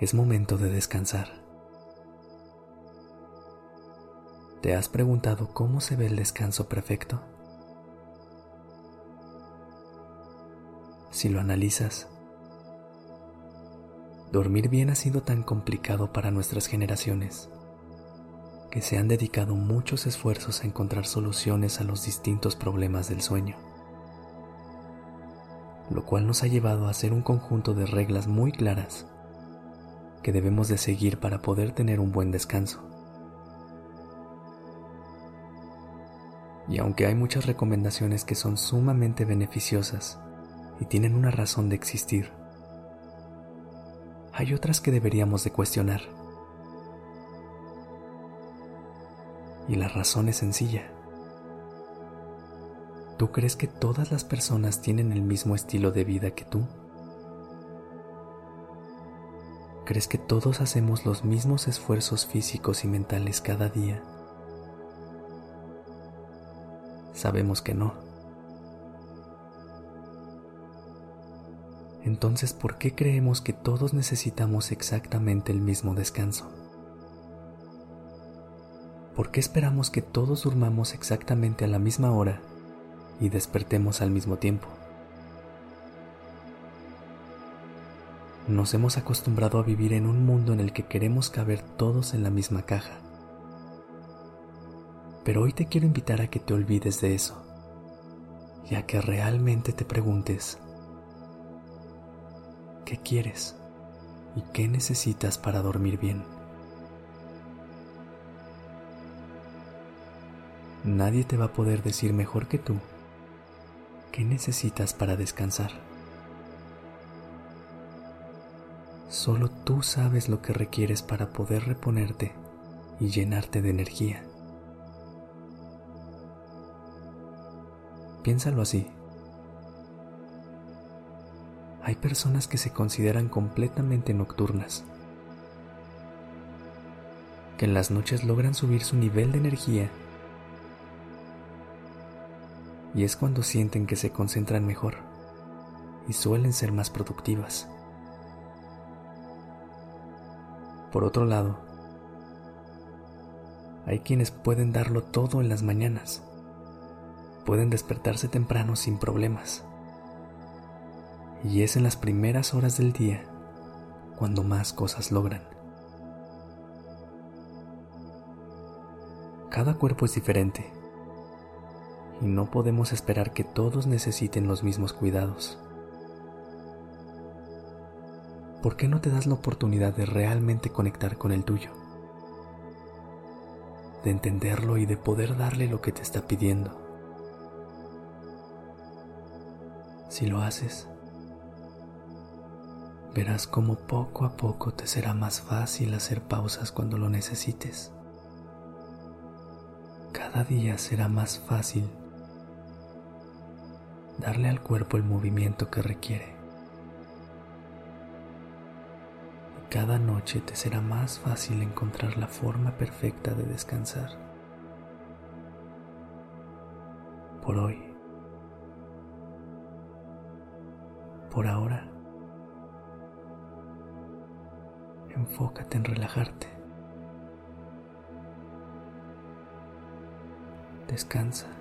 Es momento de descansar. ¿Te has preguntado cómo se ve el descanso perfecto? Si lo analizas, dormir bien ha sido tan complicado para nuestras generaciones que se han dedicado muchos esfuerzos a encontrar soluciones a los distintos problemas del sueño, lo cual nos ha llevado a hacer un conjunto de reglas muy claras que debemos de seguir para poder tener un buen descanso. Y aunque hay muchas recomendaciones que son sumamente beneficiosas y tienen una razón de existir, hay otras que deberíamos de cuestionar Y la razón es sencilla. ¿Tú crees que todas las personas tienen el mismo estilo de vida que tú? ¿Crees que todos hacemos los mismos esfuerzos físicos y mentales cada día? Sabemos que no. Entonces, ¿por qué creemos que todos necesitamos exactamente el mismo descanso? ¿por qué esperamos que todos durmamos exactamente a la misma hora y despertemos al mismo tiempo? Nos hemos acostumbrado a vivir en un mundo en el que queremos caber todos en la misma caja. Pero hoy te quiero invitar a que te olvides de eso y a que realmente te preguntes, ¿qué quieres y qué necesitas para dormir bien? Nadie te va a poder decir mejor que tú qué necesitas para descansar. Solo tú sabes lo que requieres para poder reponerte y llenarte de energía. Piénsalo así. Hay personas que se consideran completamente nocturnas, que en las noches logran subir su nivel de energía y es cuando sienten que se concentran mejor y suelen ser más productivas. Por otro lado, hay quienes pueden darlo todo en las mañanas, pueden despertarse temprano sin problemas, y es en las primeras horas del día cuando más cosas logran. Cada cuerpo es diferente y no podemos esperar que todos necesiten los mismos cuidados. ¿Por qué no te das la oportunidad de realmente conectar con el tuyo? De entenderlo y de poder darle lo que te está pidiendo. Si lo haces, verás cómo poco a poco te será más fácil hacer pausas cuando lo necesites. Cada día será más fácil darle al cuerpo el movimiento que requiere. Cada noche te será más fácil encontrar la forma perfecta de descansar. Por hoy, por ahora, enfócate en relajarte. Descansa.